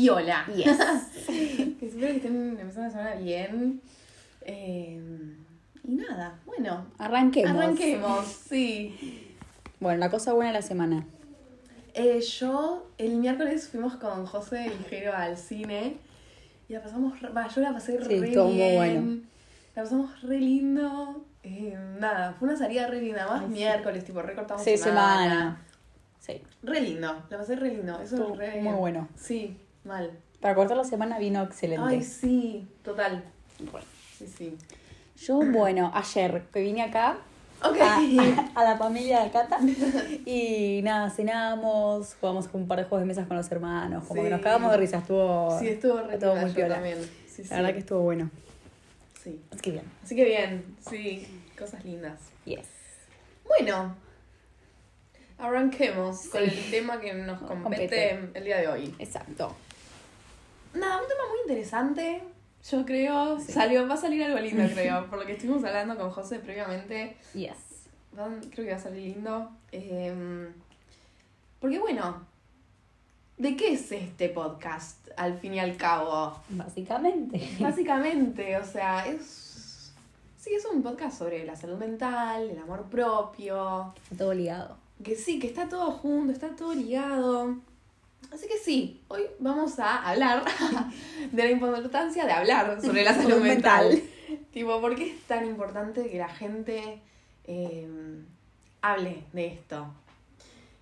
piola. Yes. que espero que estén empezando la semana bien. Eh, y nada, bueno. Arranquemos. Arranquemos, sí. Bueno, la cosa buena de la semana. Eh, yo, el miércoles fuimos con José Ligero al cine y la pasamos, re- va, yo la pasé Sí, re estuvo muy bueno. La pasamos re lindo. Eh, nada, fue una salida re linda, más Ay, sí. miércoles, tipo, recortamos Sí, semana. Sí. Re lindo, la pasé re lindo. Eso Estuvo es re... muy bueno. Sí, mal. Para cortar la semana vino excelente. Ay, sí, total. Bueno. Sí, sí. Yo, bueno, ayer que vine acá Ok. a, a la familia de Cata y nada, cenamos, jugamos un par de juegos de mesas con los hermanos, como que nos cagamos de risa, estuvo, Sí, estuvo re estuvo muy piola. también. Sí. La verdad que estuvo bueno. Sí. Así que bien. Así que bien, sí, cosas lindas. Yes. Bueno, arranquemos con el tema que nos compete, Compete. el día de hoy. Exacto. Nada, un tema muy interesante. Yo creo, Sí. salió, va a salir algo lindo, creo. Por lo que estuvimos hablando con José previamente, Yes. van- creo que va a salir lindo. Eh, porque bueno, ¿de qué es este podcast al fin y al cabo? Básicamente. Básicamente, o sea, es. Sí, es un podcast sobre la salud mental, el amor propio. Está todo ligado. Que sí, que está todo junto, está todo ligado. Así que sí, hoy vamos a hablar de la importancia de hablar sobre la salud mental. mental. Tipo, ¿por qué es tan importante que la gente eh, hable de esto?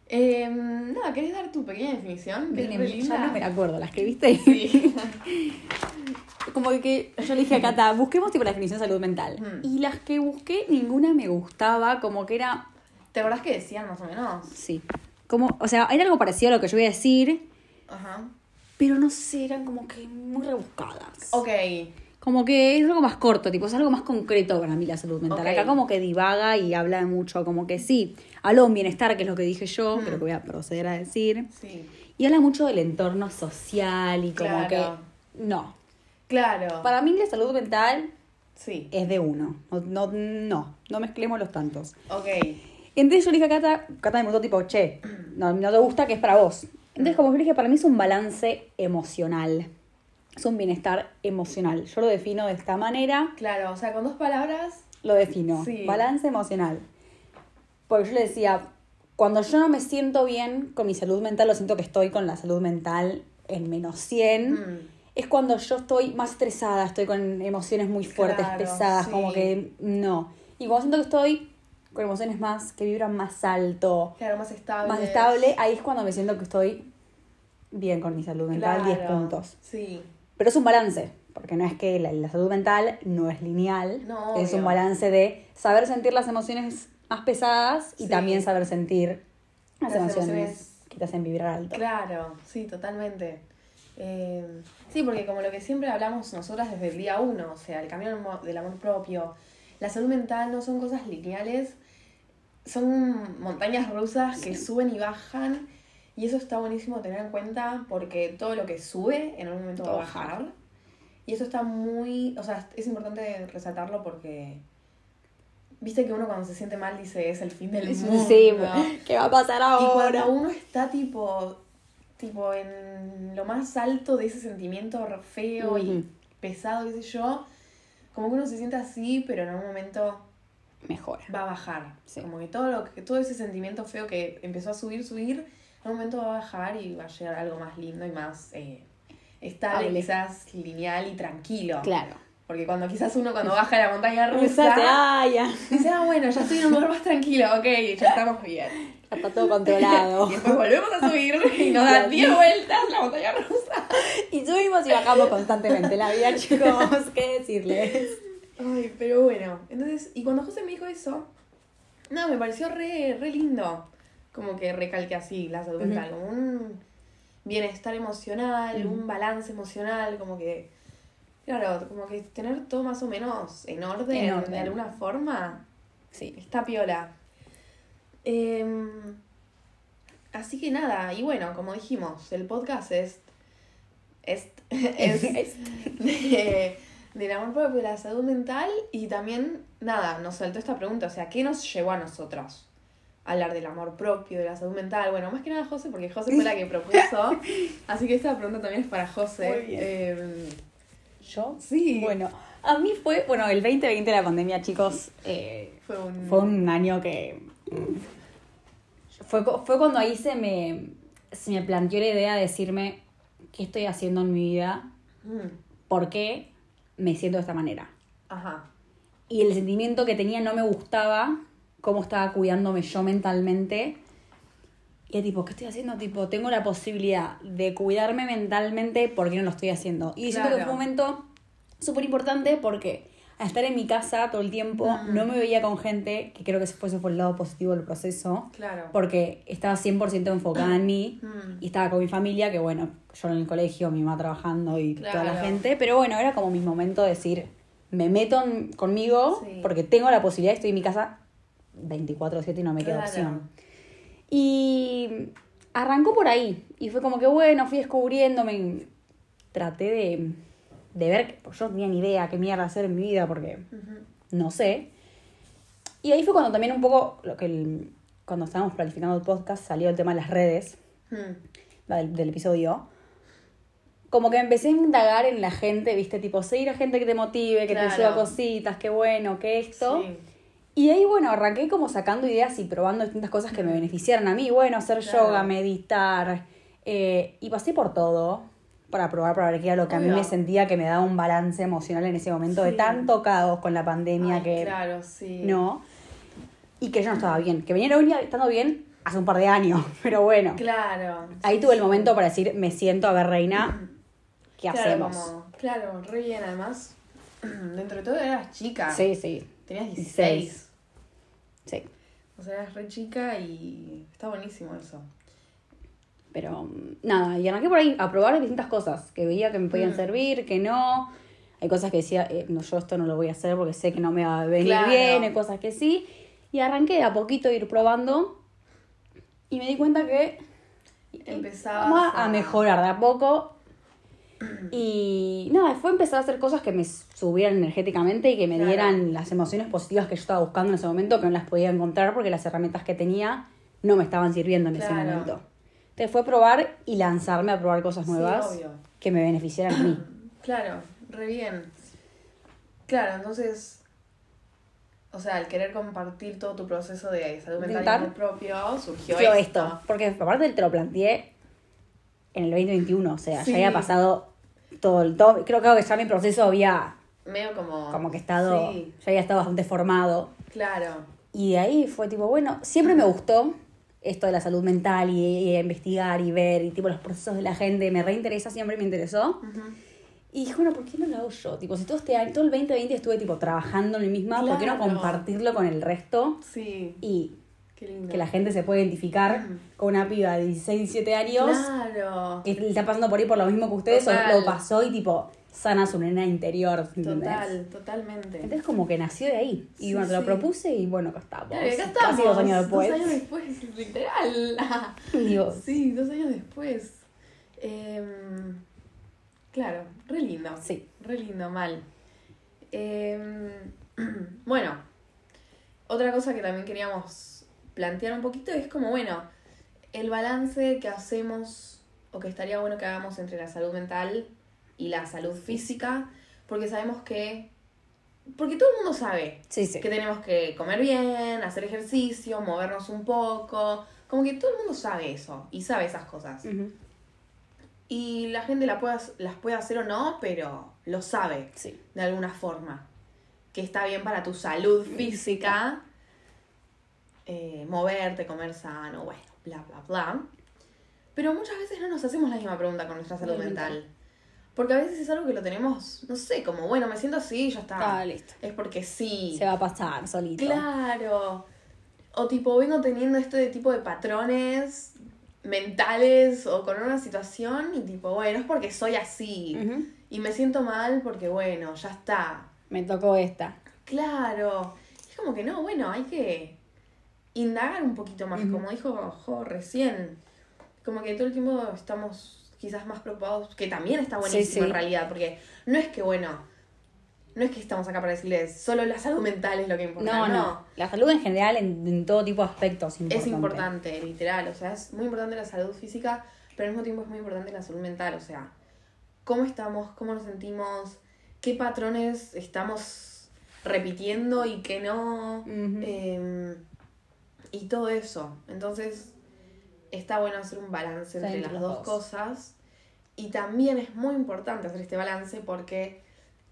Eh, nada, ¿querés dar tu pequeña definición? Que es ya linda. no me la acuerdo, ¿la escribiste? Sí. Como que yo le dije a Cata, busquemos tipo la definición de salud mental. Mm. Y las que busqué, ninguna me gustaba, como que era ¿Te acordás que decían más o menos? Sí. Como, o sea, era algo parecido a lo que yo voy a decir, Ajá. pero no sé, eran como que muy rebuscadas. Ok. Como que es algo más corto, tipo, es algo más concreto para mí la salud mental. Acá como que divaga y habla de mucho, como que sí, habla un bienestar, que es lo que dije yo, Hmm. que es lo que voy a proceder a decir. Sí. Y habla mucho del entorno social y como Claro. que... No. Claro. Para mí la salud mental Sí. es de uno. No, no, no, no mezclemos los tantos. Ok. Entonces yo le dije a Cata, Cata me preguntó tipo, che, no, no te gusta, que es para vos? Entonces como yo le dije, para mí es un balance emocional. Es un bienestar emocional. Yo lo defino de esta manera, Claro, o sea, con dos palabras. lo defino. Sí. Balance emocional. Porque yo le decía, cuando yo no me siento bien con mi salud mental, lo siento que estoy con la salud mental en menos 100. mm, Es cuando yo estoy más estresada, estoy con emociones muy fuertes, Claro, pesadas, sí. como que no. Y cuando siento que estoy con emociones más, que vibran más alto, Claro, más estable. más estable, ahí es cuando me siento que estoy bien con mi salud mental, 10 Claro, puntos. Sí. Pero es un balance, porque no es que la, la salud mental no es lineal, No, es un balance de saber sentir las emociones más pesadas y Sí. también saber sentir las, Las emociones, emociones- que te hacen vibrar alto. Claro, sí, totalmente. Eh, sí, porque como lo que siempre hablamos nosotras desde el día uno, o sea, el camino del amor propio, la salud mental no son cosas lineales, son montañas rusas que suben y bajan, y eso está buenísimo tener en cuenta porque todo lo que sube en algún momento va a Va a bajar. bajar. Y eso está muy, o sea, es importante resaltarlo porque viste que uno cuando se siente mal dice es el fin del mundo. Sí, ¿qué va a pasar Y ahora? cuando uno está tipo, tipo en lo más alto de ese sentimiento feo y pesado, qué sé yo, como que uno se siente así, pero en algún momento Mejora. va a bajar. Sí. Como que todo lo que, todo ese sentimiento feo que empezó a subir, subir, en algún momento va a bajar y va a llegar a algo más lindo y más eh, estable, quizás lineal y tranquilo. Claro. Porque cuando quizás uno cuando baja la montaña rusa Rusa, ah, ya. dice, ah bueno, ya estoy en un lugar más tranquilo, ok, ya estamos bien. Ya está todo controlado. Y después volvemos a subir y nos dan 10 vueltas la montaña rusa. y subimos y bajamos constantemente la vida, chicos. ¿Qué decirles? Ay, pero bueno. Entonces, y cuando José me dijo eso, no, me pareció re, re lindo. Como que recalque así la salud. Como un, bienestar emocional, un balance emocional, como que, claro, como que tener todo más o menos en orden, En orden. de alguna forma, Sí. está piola. Em, así que nada, y bueno, como dijimos, el podcast es, es, es de, del amor propio, de la salud mental y también, nada, nos saltó esta pregunta, o sea, ¿qué nos llevó a nosotros? a Hablar del amor propio, de la salud mental. Bueno, más que nada José, porque José fue la que propuso. Así que esta pregunta también es para José. Muy bien. Em, ¿Yo? sí, Bueno, a mí fue, bueno, el 2020 de la pandemia, chicos, eh, fue un... fue un año que... Fue, fue cuando ahí se me, se me planteó la idea de decirme qué estoy haciendo en mi vida, Mm, por qué me siento de esta manera. Ajá, Y el sentimiento que tenía no me gustaba, cómo estaba cuidándome yo mentalmente. Y tipo, ¿qué estoy haciendo? Tipo, tengo la posibilidad de cuidarme mentalmente, ¿por qué no lo estoy haciendo? Y siento que Claro. fue un momento súper importante porque al estar en mi casa todo el tiempo, Mm. no me veía con gente, que creo que ese fue, el lado positivo del proceso, claro. porque estaba 100% enfocada en mí Mm, y estaba con mi familia, que bueno, yo en el colegio, mi mamá trabajando y toda la Claro. gente, pero bueno, era como mi momento de decir, me meto en- conmigo Sí. porque tengo la posibilidad, estoy en mi casa 24/7 y no me queda Claro. opción. Y arrancó por ahí y fue como que bueno, fui descubriéndome, traté de, de ver, que yo no tenía ni idea qué mierda hacer en mi vida porque no sé. Y ahí fue cuando también un poco, lo que el- cuando estábamos planificando el podcast, salió el tema de las redes mm, del, del episodio, como que empecé a indagar en la gente, viste, tipo, seguir a gente que te motive, que te suba cositas, qué bueno, qué esto. sí, Y ahí, bueno, arranqué como sacando ideas y probando distintas cosas que me beneficiaran a mí. Bueno, hacer Claro. yoga, meditar. eh, y pasé por todo para probar, para ver qué era lo que a mí me sentía que me daba un balance emocional en ese momento de Sí. tanto caos con la pandemia Ay, que Claro, sí. no. Y que yo no estaba bien. Que venía venía estando bien hace un par de años. Pero bueno. Claro. Ahí sí, tuve el momento para decir, me siento a ver, reina, ¿qué Claro, hacemos? como- claro, re bien, además. Dentro de todo eras chica. Sí, sí, Tenías 16. 16. sí. O sea, eras re chica y está buenísimo eso. Pero mm, nada, y arranqué por ahí a probar distintas cosas que veía que me podían Mm. servir, que no. Hay cosas que decía, eh, no, yo esto no lo voy a hacer porque sé que no me va a venir Claro. bien, hay cosas que sí. Y arranqué de a poquito a ir probando y me di cuenta que Empezabas vamos a, mejorar de a poco. Y nada, fue empezar a hacer cosas que me subieran energéticamente y que me Claro. dieran las emociones positivas que yo estaba buscando en ese momento, que no las podía encontrar porque las herramientas que tenía no me estaban sirviendo en ese momento. Entonces fue probar y lanzarme a probar cosas nuevas que me beneficiaran a mí. Claro, re bien. Claro, entonces. O sea, al querer compartir todo tu proceso de salud mental propio, surgió, esto. esto, porque aparte te lo planteé en el 2021, o sea, Sí. ya había pasado todo el todo, creo, creo que ya mi proceso había Medio como. como que estado, Sí, ya había estado bastante formado. claro. Y de ahí fue tipo, bueno, siempre me gustó esto de la salud mental y, y investigar y ver y tipo los procesos de la gente, me reinteresa, siempre me interesó. Y dije, bueno, ¿por qué no lo hago yo? Tipo, si todo este año, todo el 2020 estuve tipo trabajando en mí misma, ¿por qué no compartirlo con el resto? Sí, Y qué lindo. que la gente se puede identificar con una piba de 16, 17 años Claro. que está pasando por ahí por lo mismo que ustedes, o lo pasó y tipo sana su nena interior. ¿entendés? Total, totalmente. Entonces como que nació de ahí. Y Sí, bueno, te lo propuse y bueno, acá estamos. Claro, y acá estamos. Casi dos años después. Dos años después, literal. Sí, dos años después. Em, claro, re lindo. sí. Re lindo, mal. Em, bueno, otra cosa que también queríamos plantear un poquito es como, bueno, el balance que hacemos o que estaría bueno que hagamos entre la salud mental y la salud física, porque sabemos que... Porque todo el mundo sabe Sí, sí. que tenemos que comer bien, hacer ejercicio, movernos un poco. Como que todo el mundo sabe eso y sabe esas cosas. Y la gente la puede, las puede hacer o no, pero lo sabe Sí. de alguna forma. Que está bien para tu salud física, eh, moverte, comer sano, bueno, bla, bla, bla. Pero muchas veces no nos hacemos la misma pregunta con nuestra salud mental. Porque a veces es algo que lo tenemos, no sé, como, bueno, me siento así y ya está. Ah, listo. Es porque sí. Se va a pasar solito. Claro. O tipo, vengo teniendo este tipo de patrones mentales o con una situación y tipo, bueno, es porque soy así. Y me siento mal porque, bueno, ya está. Me tocó esta. Claro. Es como que no, bueno, hay que indagar un poquito más, como dijo Jo recién. Como que todo el tiempo estamos quizás más preocupados, que también está buenísimo Sí, sí. en realidad, porque no es que, bueno, no es que estamos acá para decirles solo la salud mental es lo que importa. No, no, La salud en general, en, en todo tipo de aspectos, es importante. Es importante, literal. O sea, es muy importante la salud física, pero al mismo tiempo es muy importante la salud mental. O sea, cómo estamos, cómo nos sentimos, qué patrones estamos repitiendo y qué no. Eh, y todo eso. Entonces, está bueno hacer un balance entre entre las dos cosas. Y también es muy importante hacer este balance porque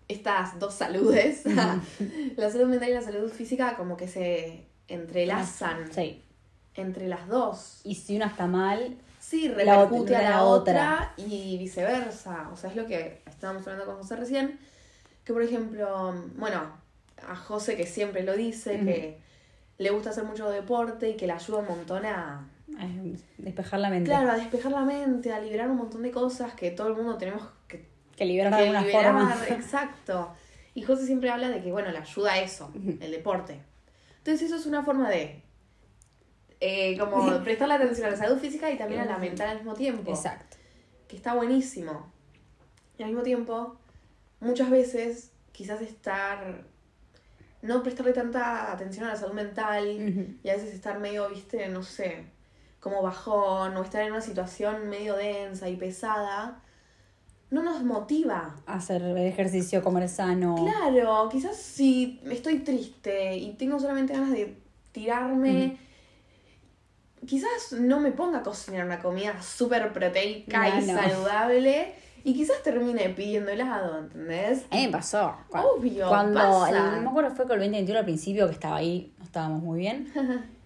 estas dos saludes, la salud mental y la salud física, como que se entrelazan Sí. entre las dos. Y si una está mal, Sí, La repercute otra- a la, la otra. y viceversa. O sea, es lo que estábamos hablando con José recién. Que, por ejemplo, bueno, a José que siempre lo dice, que le gusta hacer mucho deporte y que le ayuda un montón a, eh, despejar la mente. claro, a despejar la mente, a liberar un montón de cosas que todo el mundo tenemos que, Que liberar de alguna liberar. forma. Exacto. Y José siempre habla de que, bueno, le ayuda a eso, el deporte. Entonces eso es una forma de... eh, como prestarle atención a la salud física y también a la mental al mismo tiempo Exacto. que está buenísimo. Y al mismo tiempo, muchas veces, quizás estar. no prestarle tanta atención a la salud mental y a veces estar medio, viste, no sé, como bajón o estar en una situación medio densa y pesada, no nos motiva. Hacer ejercicio, comer sano. Claro, quizás si estoy triste y tengo solamente ganas de tirarme, quizás no me ponga a cocinar una comida súper proteica y No, saludable y quizás termine pidiendo helado, ¿entendés? A mí me pasó. Cu- Obvio, Cuando, pasa. el- no me acuerdo, fue con el 2021 al principio que estaba ahí, no estábamos muy bien.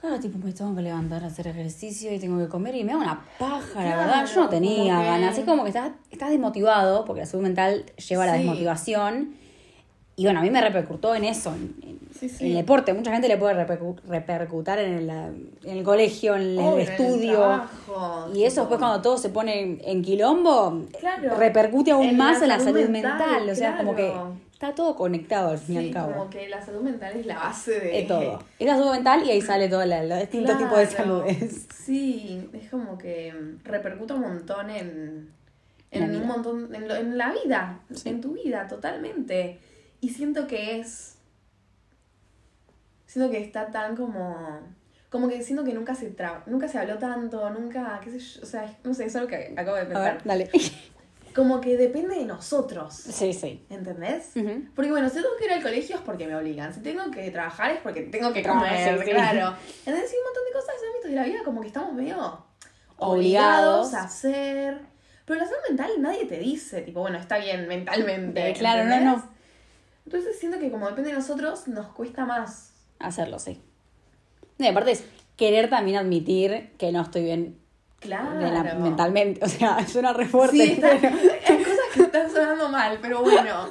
Claro, tipo, me tengo que levantar a hacer ejercicio y tengo que comer y me da una paja, la verdad. Yo no tenía que- ganas. Es como que estás, estás desmotivado, porque la salud mental lleva a la desmotivación. Y bueno, a mí me repercutó en eso, en, en- Sí, sí. en el deporte. Mucha gente le puede repercu- repercutar en el, en el colegio, en el estudio. y eso después cuando todo se pone en quilombo, Claro. repercute aún más la en la salud salud mental, mental. O sea, como que. Está todo conectado al fin y al cabo. como que la salud mental es la base de... De todo. Es la salud mental y ahí sale todo la- los distintos tipos de Claro. saludes. Sí, es como que mm, repercute un montón en, En un montón, en, lo- en la vida, Sí. en tu vida, totalmente. Y siento que es, siento que está tan como, como que siento que nunca se tra nunca se habló tanto, nunca, qué sé yo, o sea, no sé, es algo que acabo de A pensar. ver, dale. Como que depende de nosotros, Sí, sí. ¿entendés? Porque bueno, si tengo que ir al colegio es porque me obligan. Si tengo que trabajar es porque tengo que Trabajar, comer, sí, claro. Entonces, sí, un montón de cosas, ámbitos de la vida, como que estamos medio Obligados. obligados a hacer. Pero la salud mental nadie te dice, tipo, bueno, está bien mentalmente. Eh, claro, no, ¿entendés? no. Entonces siento que como depende de nosotros, nos cuesta más. Hacerlo, sí. Y aparte es querer también admitir que no estoy bien Claro. de la- mentalmente. O sea, suena re fuerte. Sí, está- pero, hay cosas que están sonando mal, pero bueno.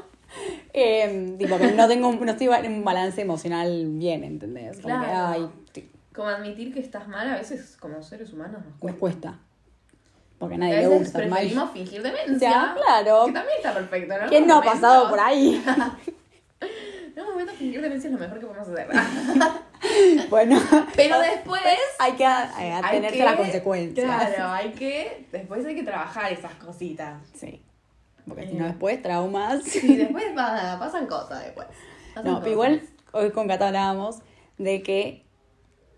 eh, tipo, que no tengo, no estoy en un balance emocional bien, ¿entendés? Como que, Claro. ay, Como admitir que estás mal a veces como seres humanos nos nos cuesta. cuesta. Porque a A nadie le gusta estar mal. preferimos fingir demencia. Claro. Que también está perfecto, ¿no? ¿Quién no ha pasado por ahí? En un momento fingir demencia es lo mejor que podemos hacer. bueno. Pero después Hay que eh, atenerse a las consecuencias. Claro, hay que. Después hay que trabajar esas cositas. Sí. Porque Eh. si no, después traumas. Y después pa- pasan cosas después. Pasan No, cosas. pero igual hoy con Cata hablábamos de que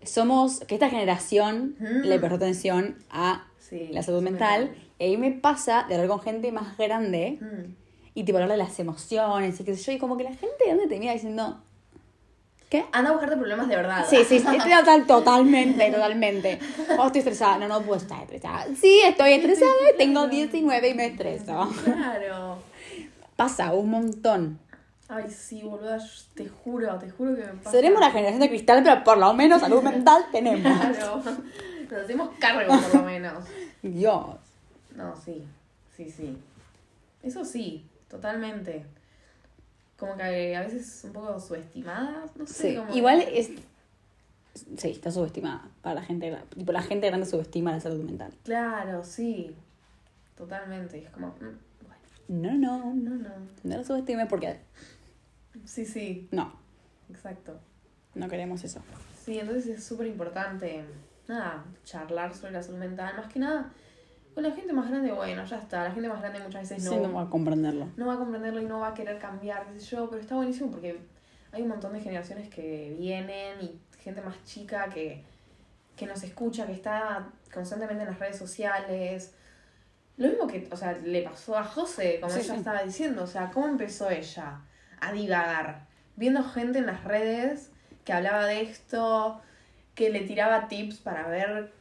somos, que esta generación Mm. le prestó atención a Sí, la salud sí, mental. mental. Y ahí me pasa de hablar con gente más grande Mm. y tipo hablar de las emociones y qué sé yo. Y como que la gente grande te mira diciendo, ¿qué? Anda a buscarte problemas de verdad. Sí, sí, estoy total, totalmente, totalmente. Oh, estoy estresada. No, no puedo estar estresada. Sí, estoy estresada y tengo 19 y me estreso. Claro. Pasa un montón. Ay, sí, boluda, te juro, te juro que me pasa. Seremos la generación de cristal, pero por lo menos salud mental tenemos. Claro. Nos hacemos cargo, por lo menos. Dios. No, sí, sí, sí. Eso sí, totalmente. Como que a veces un poco subestimadas, no sé. Sí, como igual que- es. Sí, está subestimada para la gente. gra- Tipo, la gente grande subestima la salud mental. Claro, sí. Totalmente. Y es como, mm, bueno, No, no, no, no. no lo subestimes porque Sí, sí, no, exacto. no queremos eso. Sí, entonces es súper importante, nada, charlar sobre la salud mental. Más que nada, con la gente más grande, bueno, ya está. La gente más grande muchas veces Sí, no va a comprenderlo. no va a comprenderlo y no va a querer cambiar, qué sé yo, pero está buenísimo porque hay un montón de generaciones que vienen y gente más chica que, que nos escucha, que está constantemente en las redes sociales. Lo mismo que, o sea, le pasó a José, como Sí, ella sí. estaba diciendo, o sea, ¿cómo empezó ella a divagar? Viendo gente en las redes que hablaba de esto, que le tiraba tips para ver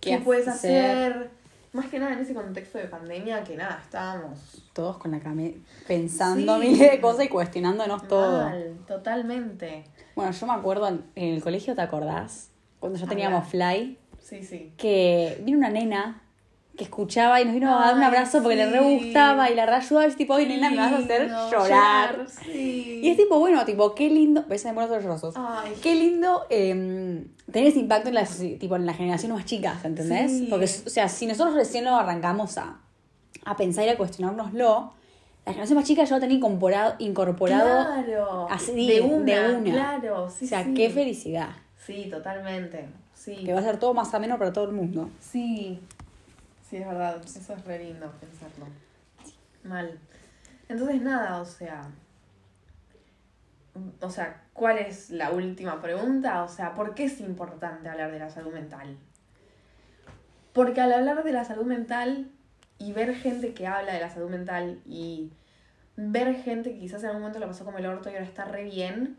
qué, ¿Qué puedes hacer? Más que nada en ese contexto de pandemia que nada, estábamos Todos con la cami pensando Sí. miles de cosas y cuestionándonos todo. Mal, totalmente. Bueno, yo me acuerdo en, en el colegio, ¿te acordás? Cuando ya teníamos Habla. fly, Sí, sí. que vino una nena que escuchaba y nos vino a dar un abrazo porque le re gustaba y la reayudaba y es tipo, ay nena, me vas a hacer llorar. Sí. Y es tipo, bueno, tipo, qué lindo, ves, me ponen llorosos. Ay, Qué lindo eh, tener ese impacto en la, soci- tipo, en la generación más chicas, ¿entendés? Sí. Porque, o sea, si nosotros recién lo arrancamos a, a pensar y a cuestionárnoslo, la generación más chica ya lo tenía incorporado, incorporado claro. así, de una, de una. Claro, sí, o sea, qué felicidad. Sí, totalmente. Sí. Que va a ser todo más ameno para todo el mundo. Sí. Sí, es verdad. Eso es re lindo pensarlo. Mal. Entonces, nada, o sea. O sea, ¿cuál es la última pregunta? O sea, ¿por qué es importante hablar de la salud mental? Porque al hablar de la salud mental y ver gente que habla de la salud mental y ver gente que quizás en algún momento la pasó como el orto y ahora está re bien,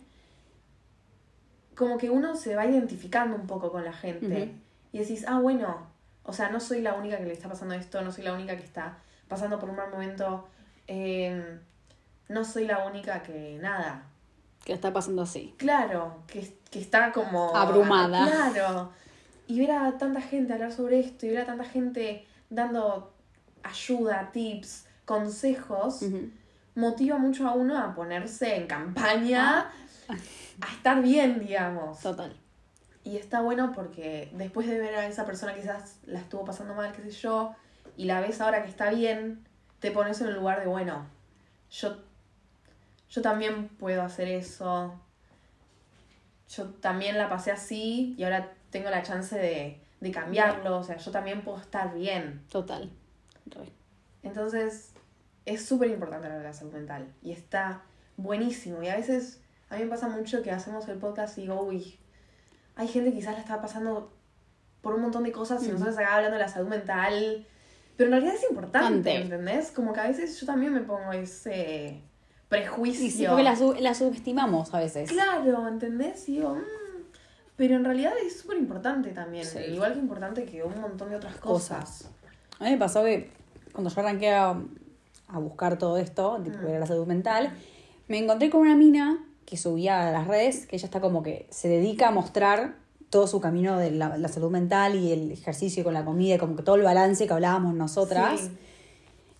como que uno se va identificando un poco con la gente. Ujú. Y decís, ah, bueno, o sea, no soy la única que le está pasando esto, no soy la única que está pasando por un mal momento, eh, no soy la única que nada. Que está pasando así. Claro, que, que está como... Abrumada. Claro. Y ver a tanta gente hablar sobre esto y ver a tanta gente dando ayuda, tips, consejos, motiva mucho a uno a ponerse en campaña, a estar bien, digamos. Total. Y está bueno porque después de ver a esa persona quizás la estuvo pasando mal, qué sé yo, y la ves ahora que está bien, te pones en el lugar de, bueno, yo, yo también puedo hacer eso, yo también la pasé así y ahora tengo la chance de, de cambiarlo, o sea, yo también puedo estar bien. Total. Re. Entonces, es súper importante la salud mental y está buenísimo. Y a veces, a mí me pasa mucho que hacemos el podcast y digo, uy, hay gente que quizás la está pasando por un montón de cosas y Ujú. nosotros acá hablando de la salud mental. Pero en realidad es importante, Ante. ¿entendés? Como que a veces yo también me pongo ese prejuicio. Sí, porque la, sub- la subestimamos a veces. Claro, ¿entendés? Y digo, "Mm", pero en realidad es súper importante también. Sí. Igual que importante que un montón de otras cosas. Cosas. A mí me pasó que cuando yo arranqué a, a buscar todo esto, tipo, Mm. era la salud mental, me encontré con una mina que subía a las redes, que ella está como que se dedica a mostrar todo su camino de la, la salud mental y el ejercicio con la comida, y como que todo el balance que hablábamos nosotras. Sí.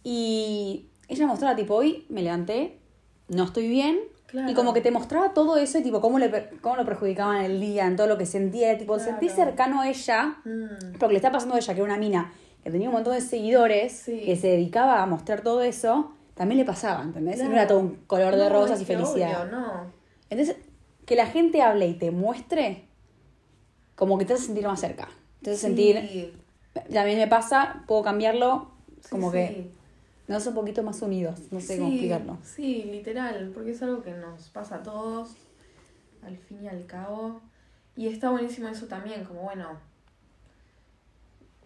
Y ella mostraba, tipo, hoy me levanté, no estoy bien. Claro. Y como que te mostraba todo eso y tipo cómo, le, cómo lo perjudicaba en el día, en todo lo que sentía. Tipo, Claro. sentí cercano a ella Mm. porque le está pasando a ella, que era una mina que tenía un montón de seguidores, Sí. que se dedicaba a mostrar todo eso, también le pasaba, ¿entendés? Claro. no era todo un color de rosas y felicidad. obvio, no. Entonces, que la gente hable y te muestre, como que te hace sentir más cerca. Te hace sentir, Sí, también me pasa, puedo cambiarlo, sí, como sí. que nos hace un poquito más unidos, no sé cómo Sí, explicarlo. Sí, literal, porque es algo que nos pasa a todos, al fin y al cabo. Y está buenísimo eso también, como bueno.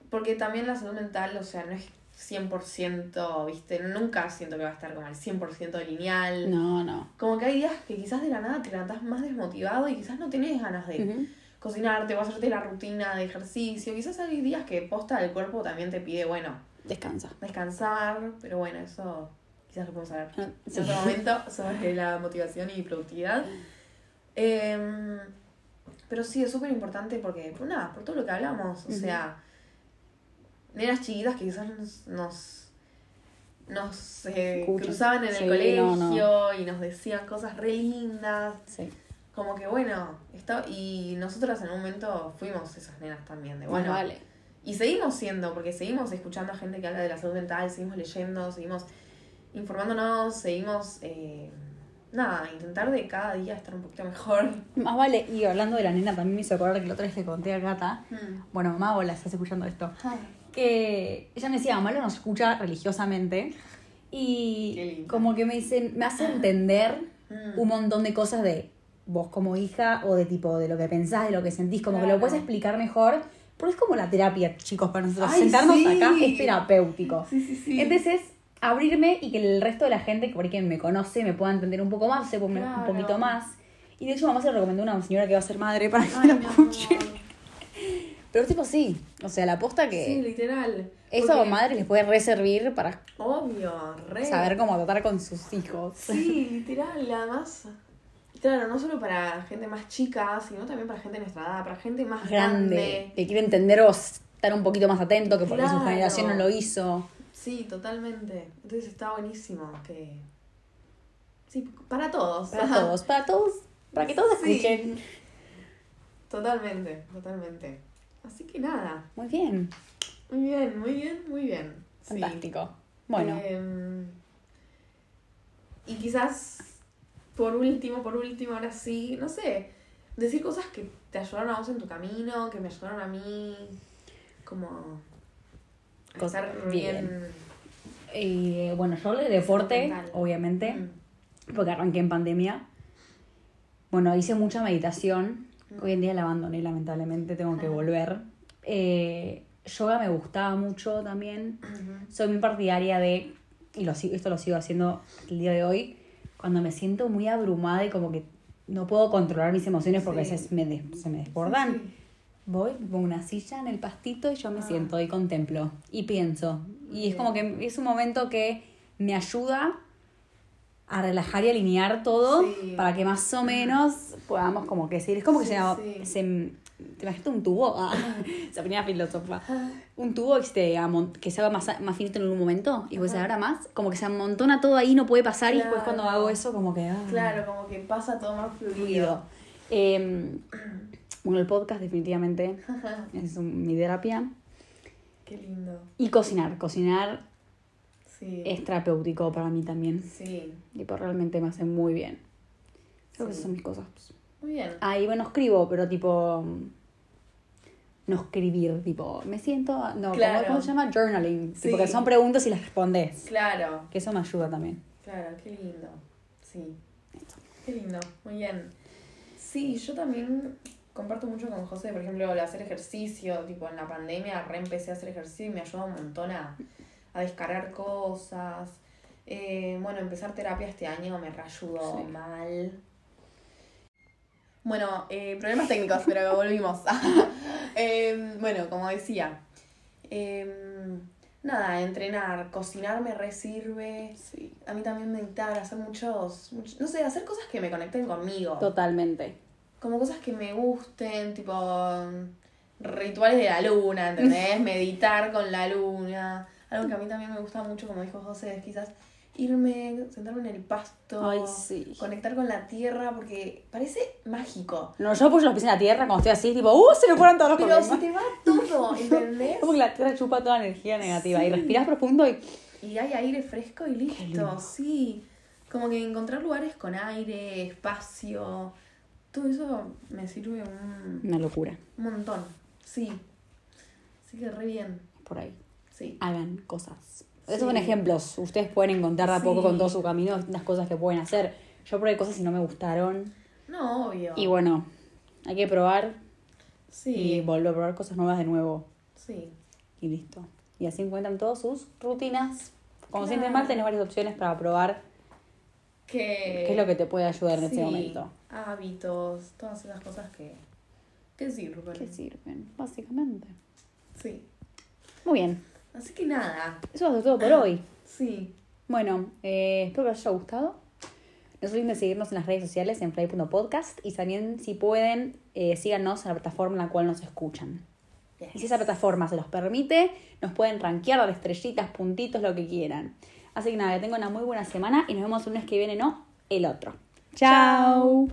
Porque también la salud mental, o sea, no es 100%, ¿viste? Nunca siento que va a estar como al 100% lineal. No, no. Como que hay días que quizás de la nada te levantás más desmotivado y quizás no tenés ganas de Ujú. cocinarte o hacerte la rutina de ejercicio. Quizás hay días que posta el cuerpo también te pide, bueno, Descansa. descansar, pero bueno, eso quizás lo podemos hablar Ah, en sí. otro momento sobre la motivación y productividad. Em, pero sí, es súper importante porque, por nada, por todo lo que hablamos, o sea, nenas chiquitas que quizás nos, nos, nos, eh, cruzaban en el colegio no, no. y nos decían cosas re lindas. Sí. Como que bueno, está, y nosotras en un momento fuimos esas nenas también, de bueno. vale. Y seguimos siendo, porque seguimos escuchando a gente que habla de la salud mental, seguimos leyendo, seguimos informándonos, seguimos, eh, nada, intentar de cada día estar un poquito mejor. Más vale, y hablando de la nena, también me hizo acordar que la otra vez le conté a Gata, Mm. bueno, mamá, estás escuchando esto, que ella me decía, mamá lo nos escucha religiosamente y como que me dicen, me hace entender Mm. un montón de cosas de vos como hija o de tipo de lo que pensás, de lo que sentís, como que lo puedes explicar mejor, porque es como la terapia, chicos, para nosotros. Ay, Sentarnos sí. acá es terapéutico. Sí, sí, sí. Entonces, abrirme y que el resto de la gente que por ahí me conoce me pueda entender un poco más, sepa un- poquito más. Y de hecho, mamá se lo recomendó a una señora que va a ser madre para que Ay, lo escuche. Pero tipo sí, o sea, la posta que Sí, literal. eso a Porque- madre les puede reservir para Obvio, re. saber cómo tratar con sus hijos. Sí, literal, además. Claro, no solo para gente más chica, sino también para gente de nuestra edad, para gente más Grande, grande. que quiere entender o estar un poquito más atento, que porque su Claro. generación no lo hizo. Sí, totalmente. Entonces está buenísimo que. Sí, para todos. Para todos, para todos, para que todos Sí. escuchen. Totalmente, totalmente. Así que nada. Muy bien, Muy bien, muy bien, muy bien. Sí. fantástico. Bueno, Em, y quizás, por último, por último, ahora sí, no sé, decir cosas que te ayudaron a vos en tu camino, que me ayudaron a mí, como a Cos- estar bien. bien. eh, bueno, yo hablé de deporte, mental. obviamente. Mm. porque arranqué en pandemia. Bueno, hice mucha meditación. Hoy en día la abandoné, lamentablemente, tengo que volver. Eh, yoga me gustaba mucho también. Soy muy partidaria de, y lo, sigo- esto lo sigo haciendo el día de hoy, cuando me siento muy abrumada y como que no puedo controlar mis emociones porque Sí. a veces me des- se me desbordan. Sí, Voy, me pongo una silla en el pastito y yo me Ah. siento y contemplo y pienso. Y es Bien. como que es un momento que me ayuda a relajar y alinear todo Sí. para que más o menos podamos como que seguir. Es como que Sí, se, sí. se- ¿Te imaginas un tubo? Ah, se ponía filósofa. Un tubo este, amon- que se haga más, más finito en un momento y después se abra más. Como que se amontona todo ahí, no puede pasar. Y después cuando hago eso, como que. ah, Claro, como que pasa todo más fluido. fluido. Eh, bueno, el podcast definitivamente es un- mi terapia. Qué lindo. Y cocinar. Cocinar Sí. es terapéutico para mí también. Sí. Tipo, realmente me hace muy bien. Creo que esas son mis cosas. Muy bien. Ah, y bueno, escribo, pero tipo... No escribir, tipo, me siento... No, Claro. ¿cómo, se llama? Journaling. Sí. Tipo, que son preguntas y las respondes. Claro. Que eso me ayuda también. Claro, qué lindo. Sí. Qué lindo. Muy bien. Sí, yo también comparto mucho con José, por ejemplo, el hacer ejercicio, tipo en la pandemia reempecé a hacer ejercicio y me ayuda un montón a, a descargar cosas. Eh, bueno, empezar terapia este año me reayudó Sí. mal. Bueno, eh, problemas técnicos, pero volvimos. Eh, bueno, como decía, eh, nada, entrenar, cocinar me resirve. Sí. A mí también meditar, hacer muchos, much- no sé, hacer cosas que me conecten conmigo. Totalmente. Como cosas que me gusten, tipo rituales de la luna, ¿entendés? Meditar con la luna. Algo que a mí también me gusta mucho, como dijo José, es quizás irme, sentarme en el pasto, Ay, sí. conectar con la tierra, porque parece mágico. No, yo apoyo los pies en la tierra cuando estoy así, tipo, ¡uh! Se me fueron todos los Pero problemas. se te va todo, ¿entendés? Como que la tierra chupa toda la energía negativa y respiras profundo y Y hay aire fresco y listo, sí. Como que encontrar lugares con aire, espacio, todo eso me sirve un, una locura. un montón, sí. Así que re bien, Por ahí. Sí. Hagan cosas. Sí. Esos son ejemplos. Ustedes pueden encontrar de a poco Sí. con todo su camino distintas cosas que pueden hacer. Yo probé cosas y no me gustaron. No, obvio. Y bueno, hay que probar y sí, volver a probar cosas nuevas de nuevo. sí. Y listo. Y así encuentran todas sus rutinas. Cuando se sienten Claro. mal, tenés varias opciones para probar Que, qué es lo que te puede ayudar en sí, ese momento. Hábitos, todas esas cosas que, que sirven. ¿Qué sirven? Básicamente. Sí. Muy bien. Así que nada, Eso es todo por hoy. sí. Bueno, eh, espero que les haya gustado. No se olviden de seguirnos en las redes sociales en fly.podcast y también, si pueden, eh, síganos en la plataforma en la cual nos escuchan. Y si esa plataforma se los permite, nos pueden rankear, dar estrellitas, puntitos, lo que quieran. Así que nada, que tengan una muy buena semana y nos vemos el lunes que viene, no, el otro. ¡Chao!